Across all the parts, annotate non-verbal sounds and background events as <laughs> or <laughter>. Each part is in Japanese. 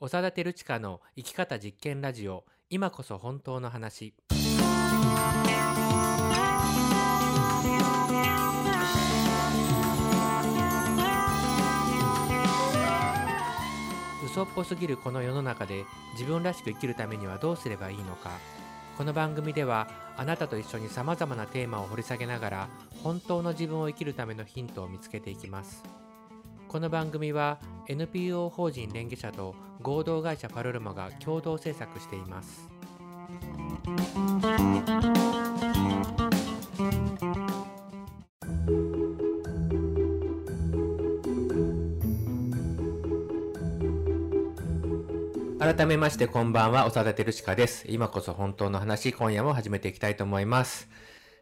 長田照親の生き方実験ラジオ今こそ本当の話。嘘っぽすぎるこの世の中で自分らしく生きるためにはどうすればいいのか。この番組ではあなたと一緒にさまざまなテーマを掘り下げながら本当の自分を生きるためのヒントを見つけていきます。この番組は NPO 法人連携者と合同会社パルルマが共同制作しています改めましてこんばんは、長田照親です。今こそ本当の話、今夜も始めていきたいと思います。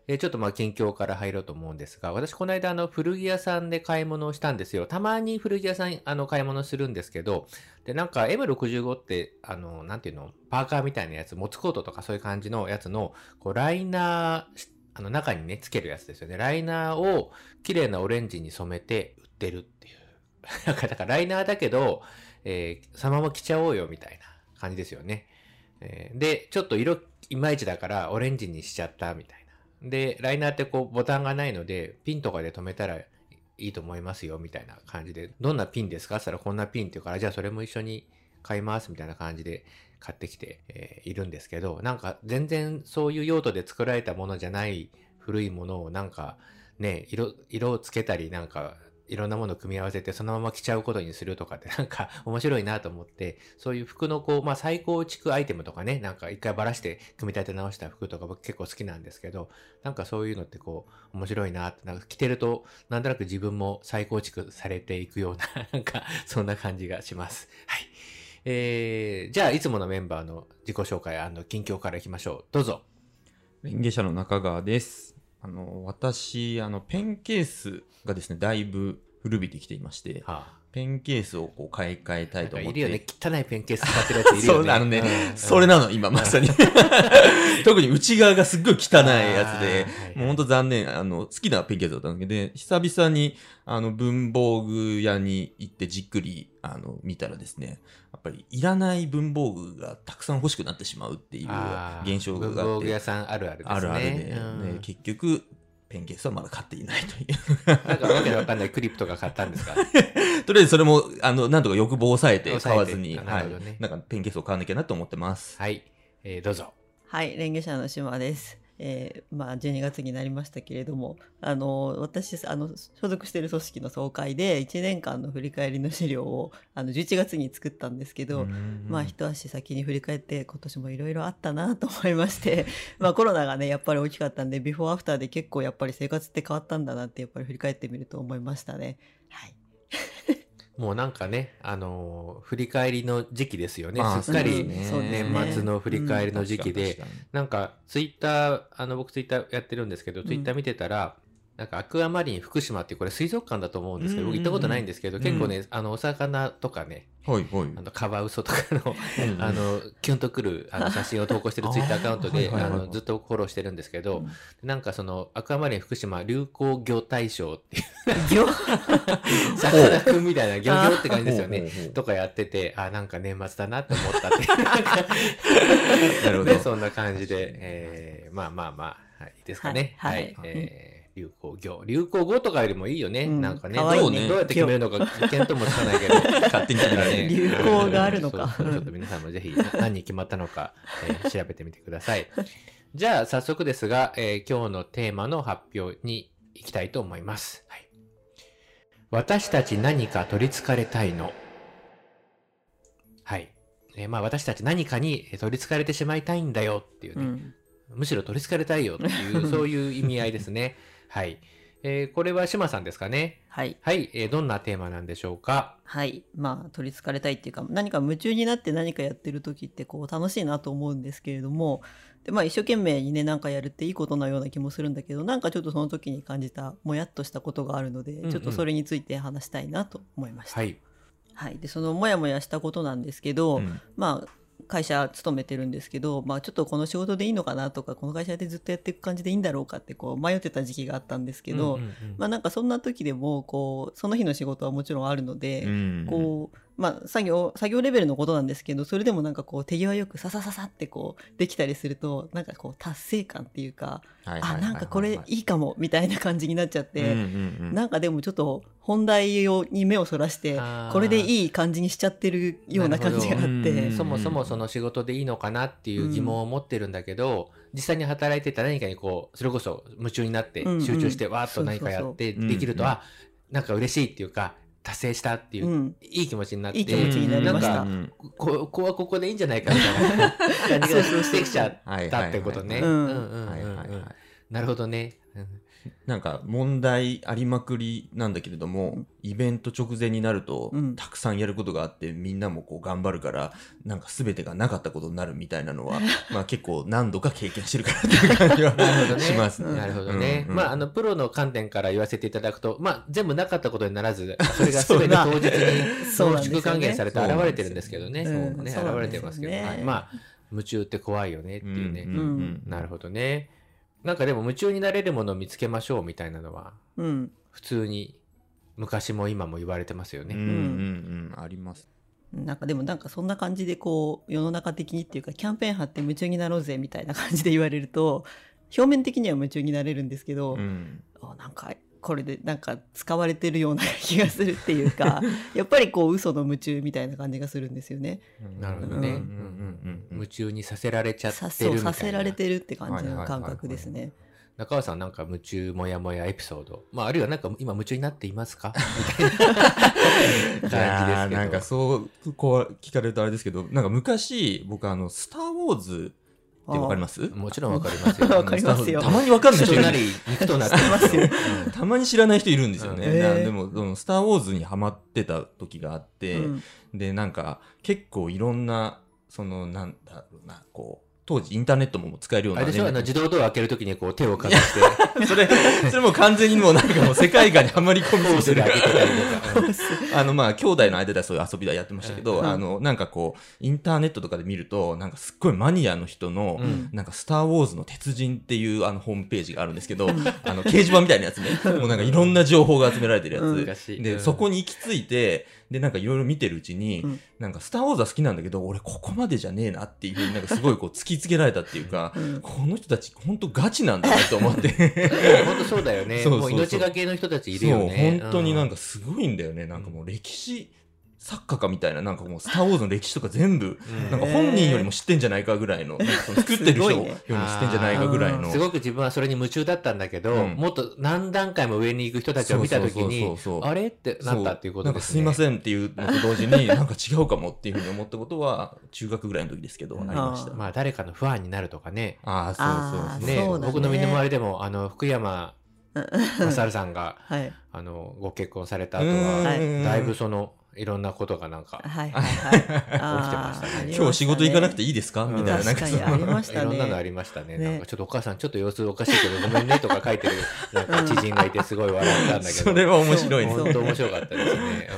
ちょっとまあ近況から入ろうと思うんですが、私この間あの古着屋さんで買い物をしたんですよ。たまに古着屋さんあの買い物するんですけど、でなんか M65 ってあの、なんていうの、パーカーみたいなやつ、モツコートとかそういう感じのやつの、こうライナー、あの中にね、つけるやつですよね。ライナーを綺麗なオレンジに染めて売ってるっていう。<laughs> なんかだからライナーだけど、えーそのまま着ちゃおうよみたいな感じですよね。えーで、ちょっと色いまいちだからオレンジにしちゃったみたいな。で、ライナーってこうボタンがないので、ピンとかで止めたらいいと思いますよみたいな感じで、どんなピンですか？って言ったらこんなピンって言うから、じゃあそれも一緒に買いますみたいな感じで買ってきて、えーいるんですけど、なんか全然そういう用途で作られたものじゃない古いものをなんかね、色、色をつけたりなんかいろんなものを組み合わせてそのまま着ちゃうことにするとかって <laughs> なんか面白いなと思って、そういう服のこう、まあ再構築アイテムとかね、なんか一回ばらして組み立て直した服とか僕結構好きなんですけど、なんかそういうのってこう、面白いなって、なんか着てると、なんとなく自分も再構築されていくような、<laughs> なんかそんな感じがします。はい。えー、じゃあいつものメンバーの自己紹介、あの、近況からいきましょう。どうぞ。レンゲ社の中川です。あの、私、あの、ペンケースがですね、だいぶ古びてきていまして、はあ、ペンケースをこう買い替えたいと思って。いるよね。<laughs> 汚いペンケース使ってるやついるよね。そう、あのね、うん。それなの、今まさに。<laughs> 特に内側がすっごい汚いやつで、もうほんと残念、あの、好きなペンケースだったんだけど、久々に、あの、文房具屋に行ってじっくり、あの、見たらですね、やっぱりいらない文房具がたくさん欲しくなってしまうっていう現象が文あって。房具屋、さんあるあるですね。あるあるで、うん。ね結局、ペンケースはまだ買っていないという。なんかわけのわかんないクリップとか買ったんですか？<laughs> とりあえずそれも、あの、なんとか欲望を抑えて買わずに、あはない。なんかペンケースを買わなきゃなと思ってます。はい。えー、どうぞ。はい、レンゲ社の島です。えーまあ、12月になりましたけれども、あの、私、あの、所属している組織の総会で、1年間の振り返りの資料を、あの、11月に作ったんですけど、うんまあ、一足先に振り返って、今年もいろいろあったなと思いまして、<laughs> まあ、コロナがね、やっぱり大きかったんで、ビフォーアフターで結構やっぱり生活って変わったんだなって、やっぱり振り返ってみると思いましたね。はい。もうなんかね、あのー振り返りの時期ですよね。まあすっかり年末の振り返りの時期で、なんかツイッター、あの僕ツイッターやってるんですけど、ツイッター見てたら、なんかアクアマリン福島ってこれ水族館だと思うんですけど、僕行ったことないんですけど、うん。結構ね、あのお魚とかね、にはい、はい。あのカワウソとかの、うんあの、キュンとくるあの写真を投稿してるツイッターアカウントで、あの、ずっとフォローしてるんですけど、うんなんかその、アクアマリン福島流行魚大賞っていう、業さかなクンみたいな、漁業って感じですよね。とかやってて、あ、なんか年末だなって思ったって。<laughs> なるほどね、<laughs> そんな感じで、えー、まあまあまあ、はい、ですかね。はいはい。はいえー流行語。流行語とかよりもいいよね。うんなんかね。かわいいねどうどうやって決めるのか、見当もつかないけど。<laughs> 勝手に決められる流行があるのかそうそうちょっと皆さんもぜひ何に決まったのか、えー調べてみてください。じゃあ、早速ですが、えー今日のテーマの発表に行きたいと思います。はい。私たち何か取り憑かれたいの？はい。えーまあ私たち何かにえー取り憑かれてしまいたいんだよっていうね。うん。むしろ取り憑かれたいよっていう、そういう意味合いですね。はい。えーこれは島さんですかね？はい。はい、えーどんなテーマなんでしょうか？はい。まあ、取り憑かれたいっていうか、何か夢中になって何かやってる時って、こう、楽しいなと思うんですけれども、で、まあ、一生懸命にね、なんかやるっていいことのような気もするんだけど、なんかちょっとその時に感じた、もやっとしたことがあるので、んうんちょっとそれについて話したいなと思いました。はい。はい。で、そのもやもやしたことなんですけど、うんまあ、会社勤めてるんですけど、まあ、ちょっとこの仕事でいいのかなとか、この会社でずっとやっていく感じでいいんだろうかって、こう、迷ってた時期があったんですけど、うんうんうんまあ、なんかそんな時でも、こう、その日の仕事はもちろんあるので、うん。こうまあ作業作業レベルのことなんですけどそれでもなんかこう手際よくささささってこうできたりするとなんかこう達成感っていうかあなんかこれいいかもみたいな感じになっちゃって、なんかでもちょっと本題をに目をそらしてこれでいい感じにしちゃってるような感じがあって。うん。そもそもその仕事でいいのかなっていう疑問を持ってるんだけど、実際に働いてた何かにこうそれこそ夢中になって集中してわーっと何かやってできると、あなんか嬉しいっていうか達成したっていう、うん。いい気持ちになっていい気持ちになりました。なんかこここはここでいいんじゃないかみたいな。感じがしてきちゃったってことね。なるほどね。うんなんか問題ありまくりなんだけれども、イベント直前になると、うんたくさんやることがあってみんなもこう頑張るからなんか全てがなかったことになるみたいなのは <laughs> まあ結構何度か経験してるからっていう感じは <laughs> なるほどねしますね。なるほどね。うんうんまあ、あの、プロの観点から言わせていただくと、まあ、全部なかったことにならず、<laughs> それが全て当日に濃縮還元されて現れてるんですけどね。そうね、現れてますけど、はいまあ、夢中って怖いよねっていうね。なるほどね。なんかでも夢中になれるものを見つけましょうみたいなのは、うん普通に昔も今も言われてますよね。うんうんうんあります。なんかでもなんかそんな感じでこう世の中的にっていうかキャンペーン貼って夢中になろうぜみたいな感じで言われると表面的には夢中になれるんですけど、うんあなんかこれでなんか使われてるような気がするっていうか <laughs> やっぱりこう嘘の夢中みたいな感じがするんですよね。なるほどね。うんうんうんうん夢中にさせられちゃってさるみたいな。そうさせられてるって感じの感覚ですね。中川さんなんか夢中もやもやエピソード。まあ、あるいはなんか今夢中になっていますか？みたいな感じですけなんかそうこう聞かれるとあれですけどなんか昔僕あの「スター・ウォーズ」ってわかります？もちろんわかりますよ。<laughs> わかりますよ。たまにわかんない人いる。人なり肉となって。ますよ。うん。たまに知らない人いるんですよね。うん。へー。なでも、そのスター・ウォーズにハマってた時があって、うん。で、なんか、結構いろんな、その、なんだろうな、こう、当時インターネットも使えるような、あれでしょ？あの自動ドア開けるときにこう手をかざして、<laughs> それ、それもう完全にもうなんかもう世界観にはまり込みコースですぎてる。あの、まあ、兄弟の間ではそういう遊びはやってましたけど、うんあの、なんかこう、インターネットとかで見ると、なんかすっごいマニアの人の、うん。なんか、スター・ウォーズの鉄人っていうあのホームページがあるんですけど、あの、掲示板みたいなやつね。もうなんかいろんな情報が集められてるやつ。で、うん。そこに行き着いて、で、なんかいろいろ見てるうちに、うん。なんか、スター・ウォーズは好きなんだけど、俺ここまでじゃねえなっていうふうになんかすごいこう突きつけられたっていうか、うんこの人たち本当ガチなんだなと思って。<laughs> 本当そうだよね。そうそうそうもう命がけの人たちいるよね。本当になんか、かすごいんだよね。なんかもう歴史作家かみたいな、なんかもうスター・ウォーズの歴史とか全部、うん。なんか本人よりも知ってんじゃないかぐらいの、作ってる人よりも知ってんじゃないかぐらいの。すごく自分はそれに夢中だったんだけど、うん。もっと何段階も上に行く人たちを見たときにあれ？ってなったっていうことですね。なんかすいませんっていうのと同時に、なんか違うかもっていうふうに思ったことは、中学ぐらいの時ですけど、あうん。りました。まあ誰かのファンになるとかね。ああ、そうそうそう。ね。僕の身の回りでも、あの、福山雅治さんが、はい。あの、ご結婚された後うん。は、はい。だいぶその、いろんなことがなんか、はいはいはい。<laughs> 起きてましたね。今日仕事行かなくていいですか？うん。みたいな、なんかそ確かにありの、ましたね。<laughs> いろんなのありましたね。ね。なんかちょっとお母さんちょっと様子おかしいけどごめんねとか書いてるなんか知人がいてすごい笑ったんだけど。それは面白いですそう本当面白かったですね。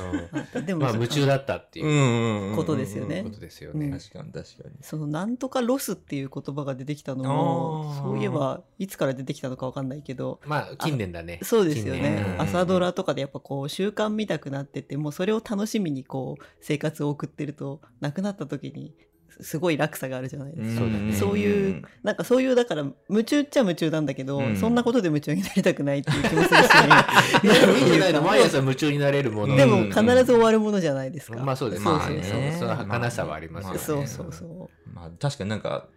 うん、でも、まあ夢中だったっていう。うんうんうん。ことですよね。ことですようんね。確かに確かに。そのなんとかロスっていう言葉が出てきたのもそういえばいつから出てきたのかわかんないけど。まあ近年だね。そうですよ近ね。朝ドラとかでやっぱこう習慣見たくなっててもうそれを楽しみにこう生活を送ってると亡くなった時にすごい落差があるじゃないですか。そうだねそういうなんかそういうだから夢中っちゃ夢中なんだけど、うんそんなことで夢中になりたくないっていう気もするし <laughs> いやいいんじゃないの毎朝夢中になれるもの。でもうん必ず終わるものじゃないですか。まあそうですそうまあそうそうねその儚さはありますよね。そうそうそう。まあ確かになんか、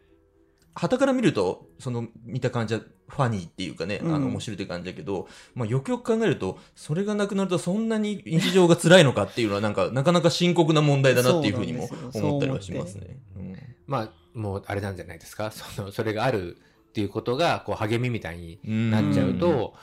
旗から見ると、その見た感じはファニーっていうかね、うん。あの面白いって感じだけど、まあよくよく考えると、それがなくなるとそんなに日常が辛いのかっていうのはなんか、なかなか深刻な問題だなっていうふうにも思ったりはしますね。まあもうあれなんじゃないですか？<laughs> そのそれがあるっていうことがこう励みみたいにうん。なっちゃうと、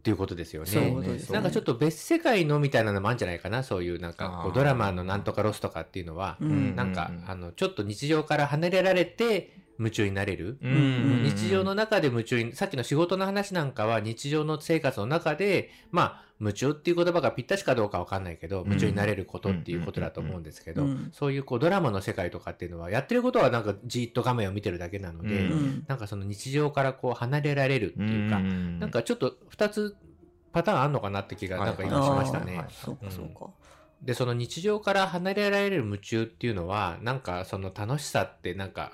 っていうことですよね。ねなんかちょっと別世界のみたいなのもあるんじゃないかな？そういうなんかこうドラマのなんとかロスとかっていうのは、うん。なんか、うん。あのちょっと日常から離れられて夢中になれる。日常の中で夢中に、さっきの仕事の話なんかは日常の生活の中で、まあ、夢中っていう言葉がぴったしかどうかわかんないけど、夢中になれることっていうことだと思うんですけど、うん。そういうこうドラマの世界とかっていうのは、やってることはなんかじっと画面を見てるだけなので、なんかその日常からこう離れられるっていうか、ん。なんかちょっと二つパターンあんのかなって気がなんか今しましたね。そうかそうか。で、その日常から離れられる夢中っていうのは、なんかその楽しさってなんか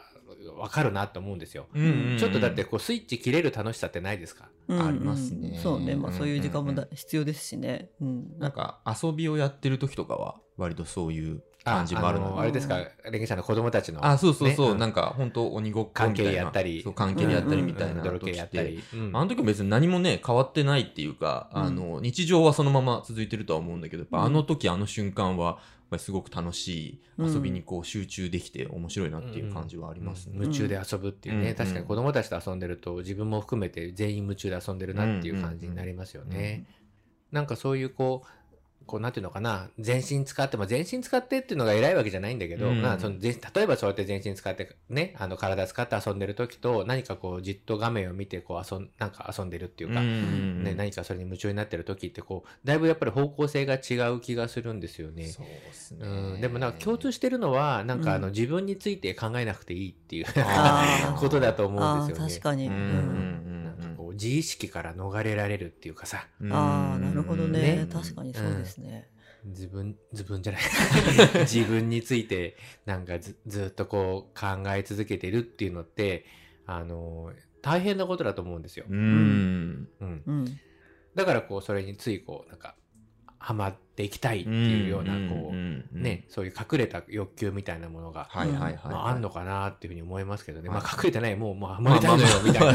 わかるなと思うんですよ。うんうんうん。ちょっとだってこうスイッチ切れる楽しさってないですか？うんうん。ありますね。そうね、まあそういう時間もだ、うん必要ですしね。うん。なんか遊びをやってる時とかは割とそういう感じもあるので。のあれですか、レゲシャの子供たちの。あそうそうそう、ね。なんか本当鬼ごっこみたいな。関係やったり。そう関係やったりみたいな泥系時って。やったり。うん。あの時は別に何もね変わってないっていうか、うん。あの日常はそのまま続いてるとは思うんだけどやっぱうんあの時あの瞬間はぱりすごく楽しいうん遊びにこう集中できて面白いなっていう感じはありますね。夢中で遊ぶっていうね、うん。確かに子供たちと遊んでると自分も含めて全員夢中で遊んでるなっていう感じになりますよね。なんかそういうこう、こうなんていうのかな、全身使って、まあ、全身使ってっていうのが偉いわけじゃないんだけど、うんまあその全例えばそうやって全身使ってね、あの体使って遊んでる時と何かこうじっと画面を見てこう遊ん、なんか遊んでるっていうか、んね、何かそれに夢中になってる時ってこう、だいぶやっぱり方向性が違う気がするんですよね。そうですね。うん、でもなんか共通してるのは、なんかあの、うん自分について考えなくていいっていう <laughs> ことだと思うんあですよね。ー確かに。うん自意識から逃れられるっていうかさ、うんああ、なるほどねね確かにそうですね。自分、自分じゃない。<laughs> 自分についてなんかずずっとこう考え続けてるっていうのって、あの、大変なことだと思うんですよ。うん。うん。うん。だからこう、それについこう、なんか、ハマっていきたいっていうような、こう、ね、そういう隠れた欲求みたいなものが、はいはいはい。まあ、あんのかなっていうふうに思いますけどね。はいまあ、隠れてない、もう、もう、ハマりたいのよ、みたい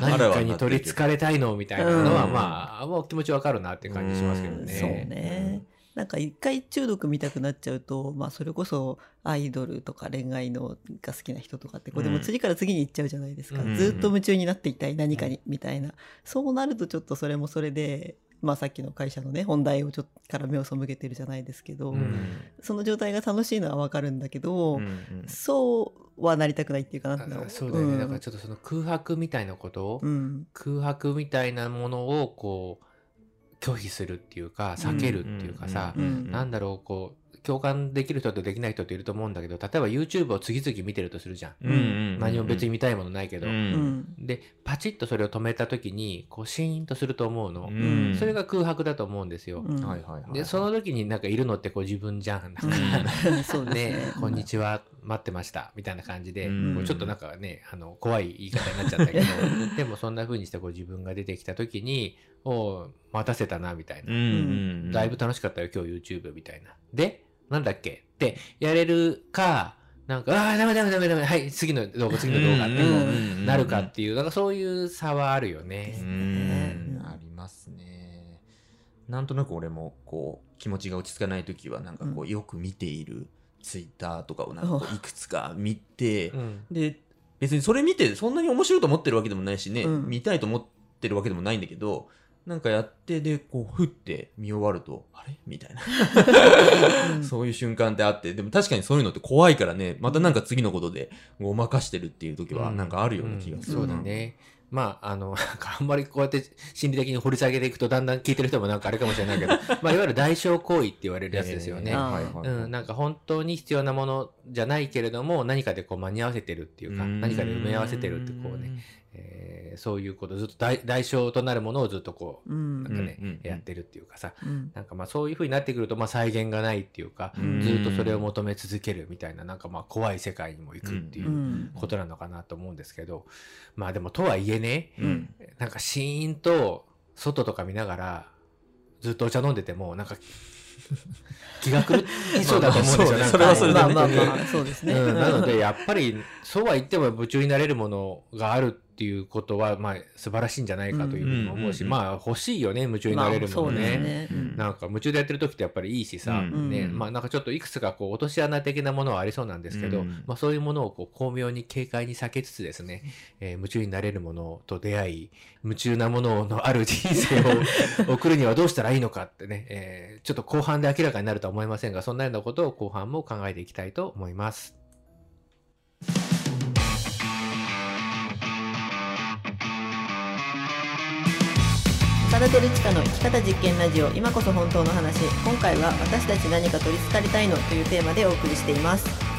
な。何かに取り憑かれたいの、みたいなのは、うんまあ、もう気持ちわかるなっていう感じしますけどね。うんそうね。なんか一回中毒見たくなっちゃうと、まあそれこそアイドルとか恋愛のが好きな人とかって、こうでも次から次に行っちゃうじゃないですか。うんずっと夢中になっていたい何かに、みたいな。そうなるとちょっとそれもそれで、まあさっきの会社のね、本題をちょっとから目を背けてるじゃないですけど、うん。その状態が楽しいのはわかるんだけど、うんうんそうはなりたくないっていうかなそうだよね。ん。だからちょっとその空白みたいなことを、うん。空白みたいなものをこう拒否するっていうか避けるっていうかさ、うん。なんだろうこう共感できる人とできない人っていると思うんだけど例えば YouTube を次々見てるとするじゃん、うんうん何も別に見たいものないけど、ううん。ん。でパチッとそれを止めた時にこうシーンとすると思うの、うん。それが空白だと思うんですよ、うん。はいはいはい。でその時になんかいるのってこう自分じゃん。なん。か、うんそうねね、こんにちは、待ってました、みたいな感じで、うん。こうちょっとなんかね、あの、怖い言い方になっちゃったけど、<laughs> でもそんな風にしてこう自分が出てきた時に、おう待たせたな、みたいな。うんうん。だいぶ楽しかったよ、今日 YouTube みたいな。で、なんだっけ？ってやれるか、なんか、ああ、ダメダメダメダメ、はい、次の動画、次の動画ってなるかっていう、なんかそういう差はあるようね。ん、ありますね。なんとなく俺もこう気持ちが落ち着かない時はなんかこうよく見ているツイッターとかをなんかいくつか見て、うん。で別にそれ見てそんなに面白いと思ってるわけでもないしね、うん。見たいと思ってるわけでもないんだけどなんかやってでこうふって見終わるとあれ？みたいな。うん。そういう瞬間ってあってでも確かにそういうのって怖いからねまたなんか次のことでごまかしてるっていう時はなんかあるような気がする。な、うん。そうだね。まあ、あの、あんまりこうやって心理的に掘り下げていくと、だんだん聞いてる人もなんかあれかもしれないけど、<laughs> まあ、いわゆる代償行為って言われるやつですよね。うん、なんか本当に必要なものじゃないけれども、何かでこう間に合わせてるっていうか、何かで埋め合わせてるってこうね、えーそういうこと、ずっと代代償となるものをずっとこう、うん。なんかね、うんうんうん。やってるっていうかさ、うん。なんかまあそういう風になってくると、まあ再現がないっていうか、うん。ずっとそれを求め続けるみたいな、なんかまあ怖い世界にも行くっていううん。ことなのかなと思うんですけど、まあでもとはいえね、うん。なんかシーンと外とか見ながら、ずっとお茶飲んでても、なんか、<laughs> 気が狂いそうだと思うんですよ。それはそれまあまあまあそうですね。うん、なので、やっぱり、そうは言っても夢中になれるものがあるっていうことは、まあ、素晴らしいんじゃないかというふうにも思うし、うんまあ、欲しいよね、夢中になれるものまあそうですね。なんか、夢中でやってる時ってやっぱりいいしさ、うん。ね、うん。まあ、なんかちょっといくつかこう、落とし穴的なものはありそうなんですけど、うん。まあ、そういうものをこう、巧妙に軽快に避けつつですね、えー夢中になれるものと出会い、夢中なもののある人生を送るにはどうしたらいいのかってね、えーちょっと後半で明らかになるとは思いませんが、そんなようなことを後半も考えていきたいと思います。長田照親の生き方実験ラジオ今こそ本当の話。今回は私たち何か取り憑かれたいのというテーマでお送りしています。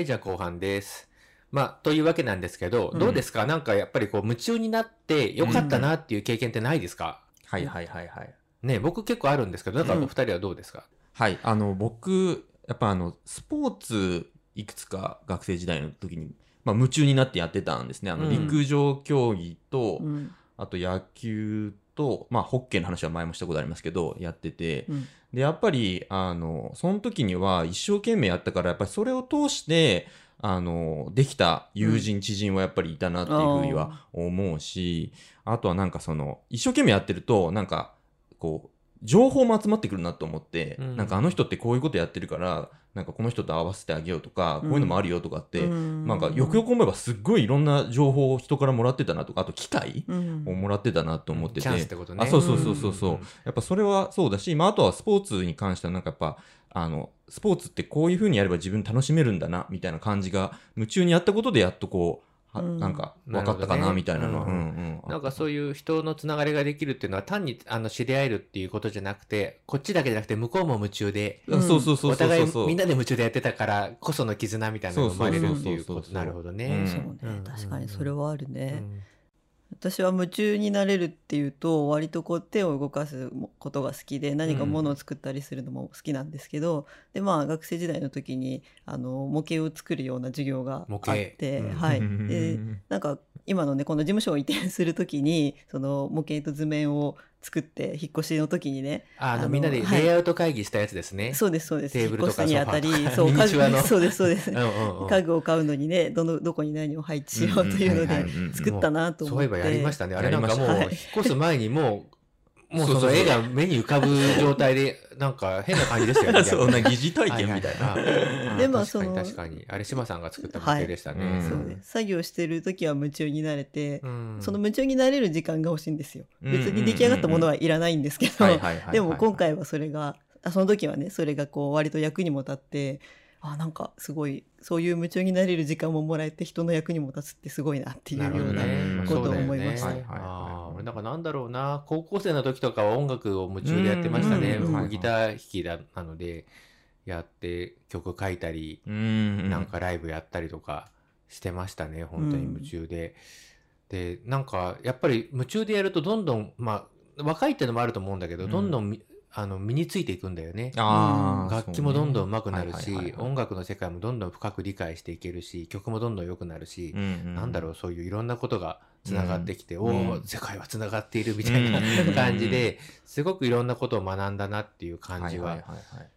はい、じゃあ後半です。まあ、というわけなんですけど、うん。どうですか？なんかやっぱりこう夢中になってよかったなっていう経験ってないですか、はいはいはいはい。ね、僕結構あるんですけど、なんかうん。お二人はどうですか、はい、あの、僕、やっぱあの、スポーツ、いくつか学生時代の時に、まあ、夢中になってやってたんですね。あの、うん。陸上競技と、うん。あと野球と、まあ、ホッケーの話は前もしたことありますけど、やってて、うんで、やっぱり、あの、その時には一生懸命やったから、やっぱりそれを通して、あの、できた友人、知人はやっぱりいたなっていうふうには思うし、あとはなんかその、一生懸命やってると、なんか、こう、情報も集まってくるなと思って、うん。なんかあの人ってこういうことやってるから、なんかこの人と合わせてあげようとか、こういうのもあるよとかって、うん。なんかよくよく思えばすっごいいろんな情報を人からもらってたなとか、あと機会うん。をもらってたなと思ってて。あそうそうそうそうそう、ん。やっぱそれはそうだし、まあ、あとはスポーツに関してはなんかやっぱあのスポーツってこういう風にやれば自分楽しめるんだなみたいな感じが夢中にやったことでやっとこうはうん。なんか分かったかなみたいなのは、ううん。んうん。なんかそういう人のつながりができるっていうのは単にあの知り合えるっていうことじゃなくて、こっちだけじゃなくて向こうも夢中で、うん。そうそうそうそうお互いそうみんなで夢中でやってたからこその絆みたいなのが生まれるっていうこと。なるほどね。うん。そうね、うん。確かにそれはあるね、うん。私は夢中になれるっていうと割とこう手を動かすことが好きで何かものを作ったりするのも好きなんですけど、でまあ学生時代の時にあの模型を作るような授業があって、うん。はい、うんで <laughs> なんか今のねこの事務所を移転する時にその模型と図面を作って引っ越しの時にねああのあのみんなでレイアウト会議したやつですね。そうですそうです。テーブルとかソファー。とかそう家具そうですそうです。<laughs> うん家具を買うのにねどのどこに何を配置しようというのではい作ったなと思って、そういえばやりましたね。あれなんかもう、引っ越す前にもう、もうその絵が目に浮かぶ状態で、なんか変な感じですよね。<laughs> そんな疑似体験みたいな。<laughs> でまあ確かにその確かに。あれ、島さんが作った模型でしたね。はいそうね作業してる時は夢中になれて、うんその夢中になれる時間が欲しいんですよ。うん別に出来上がったものはいらないんですけど、でも今回はそれがあその時はねそれがこう割と役にも立ってあなんかすごいそういう夢中になれる時間ももらえて人の役にも立つってすごいなっていうようなね。ことを思いました。俺なんかなんだろうな、高校生の時とかは音楽を夢中でやってましたね。うんうん僕ギター弾きだなので、やって曲書いたり、うんなんかライブやったりとかしてましたね、本当に夢中で。で、なんか、やっぱり夢中でやるとどんどん、まあ、若いってのもあると思うんだけど、うん。どんどんみあの身についていくんだよね。あー楽器もどんどん上手くなるしそうね。はいはいはい、はい。音楽の世界もどんどん深く理解していけるし、曲もどんどん良くなるし、うんなんだろう、そういういろんなことがつながってきて、うんおお、うん。世界はつながっているみたいなうん感じで、すごくいろんなことを学んだなっていう感じは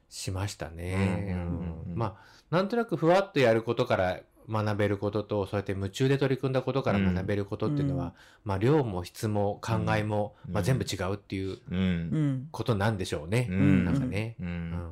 しましたね。うんうんうんうん。まあ、なんとなくふわっとやることから学べることと、そうやって夢中で取り組んだことから学べることっていうのは、うん。まあ、量も質も考えも、うん。まあ、全部違うっていううん。うんことなんでしょうね。うん。なんかね。ううん。ん。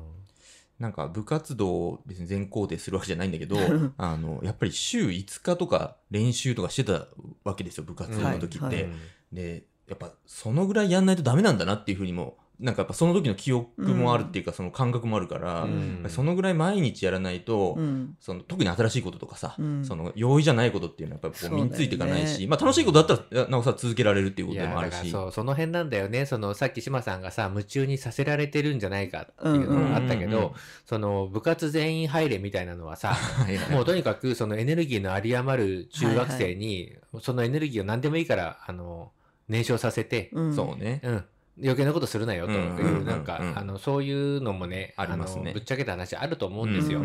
なんか部活動を別に全肯定するわけじゃないんだけど <laughs> あのやっぱり週5日とか練習とかしてたわけですよ部活の時って、はい。はい。でやっぱそのぐらいやんないとダメなんだなっていうふうにもなんかやっぱその時の記憶もあるっていうか、その感覚もあるから、うん。そのぐらい毎日やらないと、うん。その特に新しいこととかさ、うん。その容易じゃないことっていうのはやっぱりこう身についていかないし、まあ楽しいことだったらなおさら続けられるっていうこともあるし。そうその辺なんだよね。そのさっき志さんがさ夢中にさせられてるんじゃないかっていうのがあったけど、うん。うんうんうんその部活全員入れみたいなのはさ <laughs> もうとにかくそのエネルギーの有り余る中学生に、そのエネルギーを何でもいいからあの燃焼させて、うん。そうね。うん余計なことするなよという、なんか、あの、そういうのもね、ありますね。のぶっちゃけた話あると思うんですよ。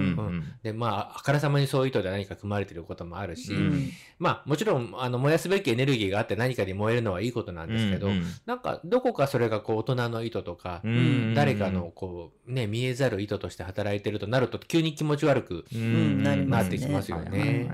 で、まあ、あからさまにそういう意図で何か組まれてることもあるし、うんまあ、もちろん、あの、燃やすべきエネルギーがあって何かに燃えるのはいいことなんですけど、なんか、どこかそれがこう、大人の意図とか、うん誰かのこう、ね、見えざる意図として働いてるとなると、急に気持ち悪くうん。なってきますよね。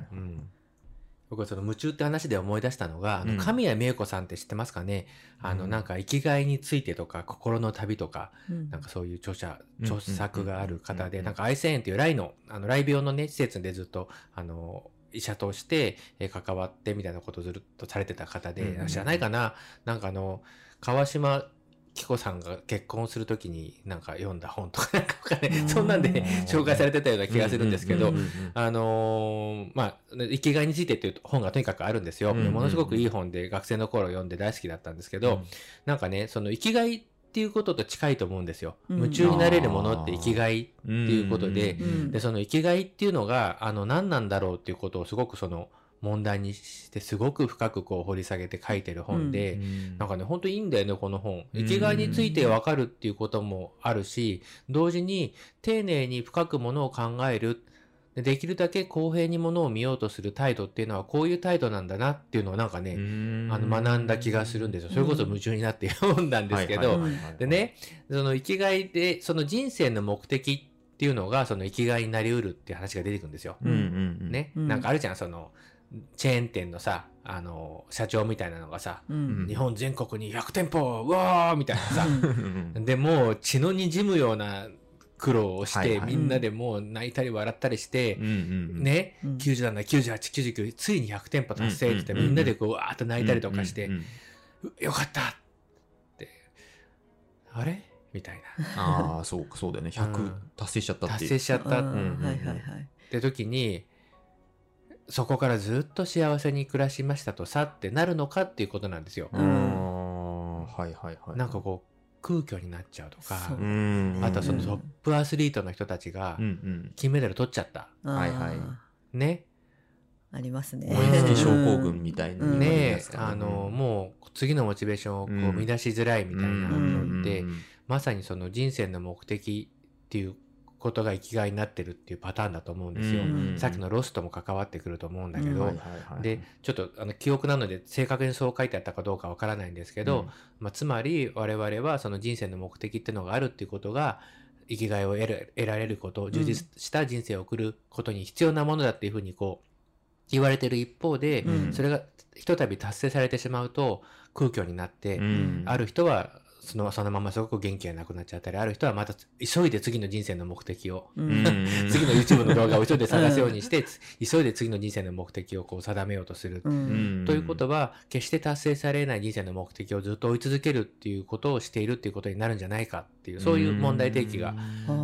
うん僕はその夢中って話で思い出したのが、あのうん。神谷美恵子さんって知ってますかね、あのうん。なんか生きがいについてとか心の旅とか、うん。なんかそういう著者、うん著作がある方で、うんなんか愛生園っていう来の、あの来病のね、施設でずっと、あの、医者としてえー関わってみたいなことをずっとされてた方で、うん。知らないかな？なんかあの、川島紀子さんが結婚するときになんか読んだ本とかなんかわかんない、うん。そんなんで紹介されてたような気がするんですけど、あのーまあ、生きがいについてっていう本がとにかくあるんですよ。ものすごくいい本で学生の頃読んで大好きだったんですけど、なんかね、その生きがいっていうことと近いと思うんですよ。うん。夢中になれるものって生きがい。っていうことで。うん。で、その生きがいっていうのが、あの、何なんだろうっていうことをすごくその問題にして、すごく深くこう掘り下げて書いてる本で、なんかね、本当にいいんだよね、この本。生きがいについて分かるっていうこともあるし、同時に丁寧に深くものを考える。でできるだけ公平にものを見ようとする態度っていうのはこういう態度なんだなっていうのをなん。かね、あの学んだ気がするんですよ。それこそ夢中になって読んだんですけど、でね、その生きがいで、その人生の目的っていうのが、その生きがいになりうるっていう話が出てくるんですよ。うんうんうん。ね、うんなんかあるじゃん、その、チェーン店のさ、あの、社長みたいなのがさ、うん。日本全国に100店舗、うわーみたいなさ、うん。で、もう血の滲むような苦労をして、はいはい。みんなでもう泣いたり笑ったりして、うんうんね、うん。97、98、99、ついに100店舗達成って言って、うんうんうん。みんなでこう、わーっと泣いたりとかしてうん、うんうよかったって、あれ？みたいああそうかそうだよね。うん。100達成しちゃったな。っていう。達成しちゃった。っうんはいはいはい。て時に、そこからずっと幸せに暮らしましたとさってなるのかっていうことなんですよ。あーはいはいはい。なんかこう、空虚になっちゃうとかあとはそのうん。トップアスリートの人たちがうんうん。金メダル取っちゃった。はいはい。あね。ーありますね。追いつき症候群みたいなうん。ね。ねあの、もう次のモチベーションをこうん。う乱しづらいみたいなうんのって、まさにその人生の目的っていうことが生きがいになってるっていうパターンだと思うんですよ。うん。さっきのロスとも関わってくると思うんだけうん。ど、で、ちょっとあの記憶なので正確にそう書いてあったかどうかわからないんですけど、まあ、つまり我々はその人生の目的っていうのがあるっていうことが生きがいを得る得られること充実した人生を送ることに必要なものだっていうふうにこう言われてる一方で、うん。それがひとたび達成されてしまうと空虚になって、うん。ある人はそのそのまますごく元気がなくなっちゃったりある人はまた急いで次の人生の目的を。ううん。ん <laughs> 次の YouTube の動画を急いで探すようにして、つ <laughs> 急いで次の人生の目的をこう定めようとする。うん。ということは、決して達成されない人生の目的をずっと追い続けるっていうことをしているっていうことになるんじゃないかっていう、そういう問題提起が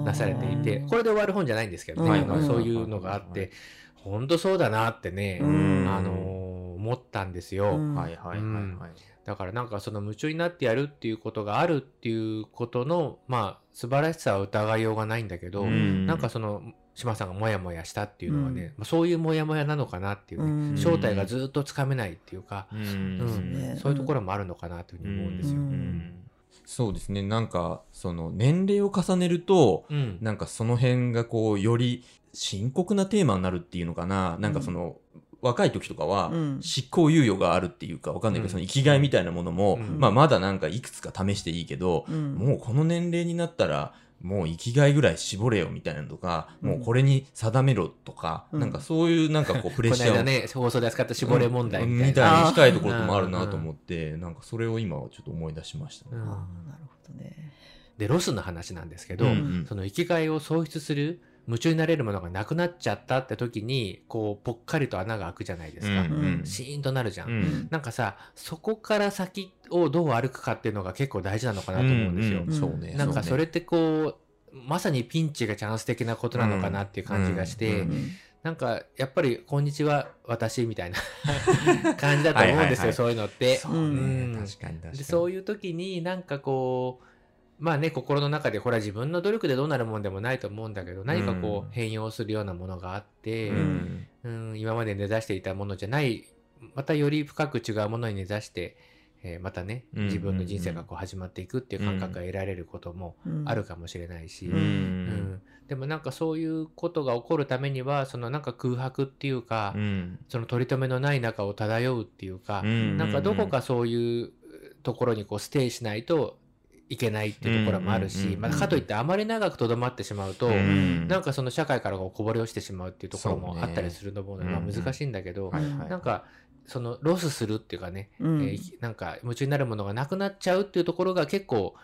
なされていて、うん。これで終わる本じゃないんですけどね、はいあのそういうのがあって、本当そうだなってね、うん。あのー思ったんですよ。うん。はいはいはいはいだからなんかその夢中になってやるっていうことがあるっていうことの、まあ素晴らしさは疑いようがないんだけど、うん。なんかその島さんがモヤモヤしたっていうのはね、まあそういうモヤモヤなのかなっていうね、うん正体がずっとつかめないっていうか、うん。うん。ね。そういうところもあるのかなというふうに思うんですよ。ううんん。そうですね。なんかその年齢を重ねるとうん。なんかその辺がこうより深刻なテーマになるっていうのかな。なんかその、若い時とかはうん。執行猶予があるっていうかわかんないけど、うん。その生きがいみたいなものも、うん。まあ、まだなんかいくつか試していいけど、うん。もうこの年齢になったらもう生きがいぐらい絞れよみたいなのとか、うん。もうこれに定めろとか、うん。なんかそういうなんかこうプレッこシャーを <laughs> の間ね、放送で扱った絞れ問題みたいな。いに近いところもあるなと思って、なんかそれを今はちょっと思い出しましたね。うん。あーなるほどね。で、ロスの話なんですけど、うん。その生きがいを喪失する、夢中になれるものがなくなっちゃったって時に、こう、ぽっかりと穴が開くじゃないですか。うんシーンとなるじゃん。うんなんかさ、そこから先をどう歩くかっていうのが結構大事なのかなと思うんですよ。うんそうね。なんかそれうってこう、まさにピンチがチャンス的なことなのかなっていう感じがして、うんうんなんかやっぱり、こんにちは、私みたいな <laughs> 感じだと思うんですよ、はいはいはいそういうのって。そうね、うん確かに確かに。でそういう時になんかこう、まあね、心の中で、これは自分の努力でどうなるもんでもないと思うんだけど、何かこう変容するようなものがあって、うん。うん、今まで根ざしていたものじゃない、またより深く違うものに根ざして、えーまたね、うん。自分の人生がこう始まっていくっていう感覚が得られることもうん。あるかもしれないし、ううん。んでもなんかそういうことが起こるためにはそのなんか空白っていうか、うん。その取り留めのない中を漂うっていうか、うん。なんかどこかそういうところにこうステイしないといけないっていうところもあるし、まあ、かといってあまり長くとどまってしまうと、うんなんかその社会からこぼれ落ちてしまうっていうところもあったりするのも、まあ、うん難しいんだけど、なんかそのロスするっていうかね、うん。えーなんか夢中になるものがなくなっちゃうっていうところが結構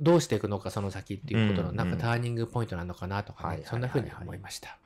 どうしていくのかその先っていうことのうんなんかターニングポイントなのかなとかね、そんな風に思いました。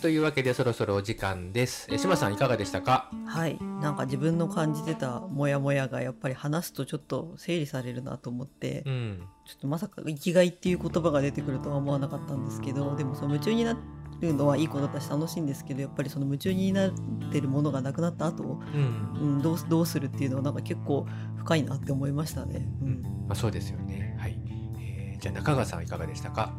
というわけでそろそろお時間です。え島さんいかがでしたか？はいなんか自分の感じてたモヤモヤがやっぱり話すとちょっと整理されるなと思って、うん。ちょっとまさか生きがいっていう言葉が出てくるとは思わなかったんですけどでもその夢中になるのはいいことだし楽しいんですけどやっぱりその夢中になってるものがなくなった後、うん。うん、どうすどうするっていうのはなんか結構深いなって思いましたね。うんまあそうですよね。はい。えーじゃあ中川さんはいかがでしたか？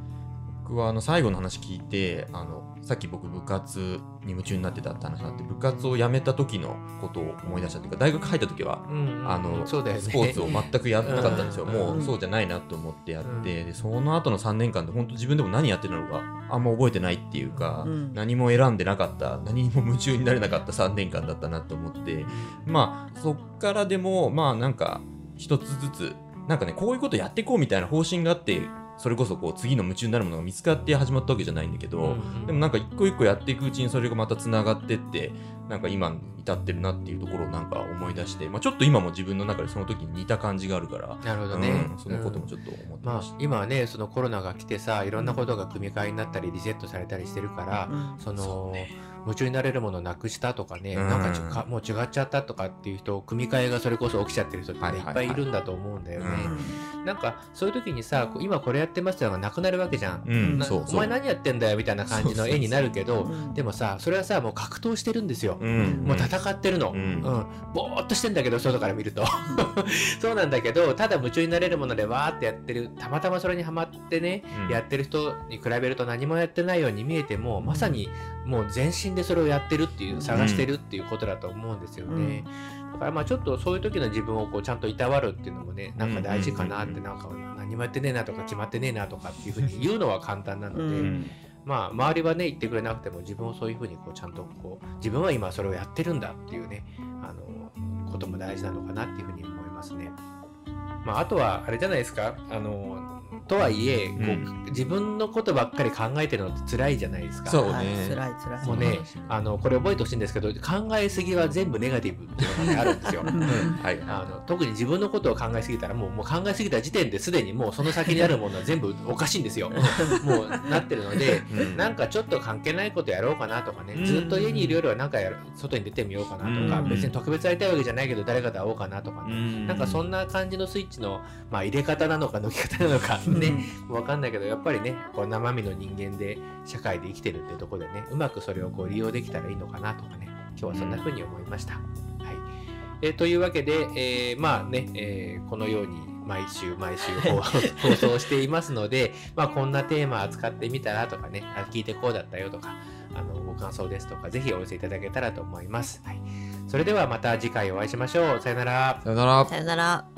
僕はあの最後の話聞いてあのさっき僕部活に夢中になってたって話があって部活を辞めた時のことを思い出したというか大学入った時はうんあのね。スポーツを全くやらなかったんですよ、うん。もうんうそうじゃないなと思ってやって、でその後の3年間で本当自分でも何やってるのかあんま覚えてないっていうか、うん。何も選んでなかった何にも夢中になれなかった3年間だったなと思ってまあそっからでもまあなんか一つずつなんかねこういうことやっていこうみたいな方針があってそれこそこう次の夢中になるものが見つかって始まったわけじゃないんだけど、うんでもなんか一個一個やっていくうちにそれがまたつながってってなんか今に至ってるなっていうところをなんか思い出して、まあ、ちょっと今も自分の中でその時に似た感じがあるから、なるほどね。うんそのこともちょっと思ってまあました。今はねそのコロナが来てさいろんなことが組み換えになったりリセットされたりしてるから、うんその夢中になれるものをなくしたとかね、うん。なんかちょかもう違っちゃったとかっていう人組み替えがそれこそ起きちゃってる人って、ねいはいはい。はいっぱいいるんだと思うんだよね。うん。なんかそういう時にさ今これやってますのがなくなるわけじゃん。うん。お前何やってんだよみたいな感じの絵になるけどうん。でもさそれはさもう格闘してるんですよ。うん、もう戦ってるの、ううん。んぼーっとしてんだけど外から見ると。<laughs> そうなんだけどただ夢中になれるものでわーってやってるたまたまそれにはまってね、うん。やってる人に比べると何もやってないように見えてもまさにもう全身でそれをやってるっていう探してるっていうことだと思うんですよね、だからまあちょっとそういう時の自分をこうちゃんといたわるっていうのもねなんか大事かなってうんなんか何もやってねえなとか決まってねえなとかっていうふうに言うのは簡単なので、うん。うんまあ周りはね言ってくれなくても自分をそういうふうにこうちゃんとこう自分は今それをやってるんだっていうねあのことも大事なのかなっていうふうに思いますね。まあ、あとはあれじゃないですか。あのとはいえ、こううん自分のことばっかり考えてるのって辛いじゃないですか。そうねはい辛い辛い。もうねあのこれ覚えてほしいんですけど考えすぎは全部ネガティブっていうのが、ね、あるんですよ。<laughs> うんはい。あの特に自分のことを考えすぎたらもうもう考えすぎた時点ですでにもうその先にあるものは全部おかしいんですよ。もうなってるのでうんなんかちょっと関係ないことやろうかなとかね、うんずっと家にいるよりはなんかやる外に出てみようかなとか、うん別に特別会いたいわけじゃないけど誰かと会おうかなとかね、なんかそんな感じのスイッチの、まあ、入れ方なのか抜き方なのかね、わかんないけどやっぱりねこう生身の人間で社会で生きてるってところでねうまくそれをこう利用できたらいいのかなとかね今日はそんな風に思いました。はいえーというわけで、えーまあね、えーこのように毎週毎週放 <laughs> 放送していますので、まあ、こんなテーマ扱ってみたらとかねあ聞いてこうだったよとかあのご感想ですとかぜひお寄せいただけたらと思います。はい、それではまた次回お会いしましょう。さよなら。さよなら。さよなら。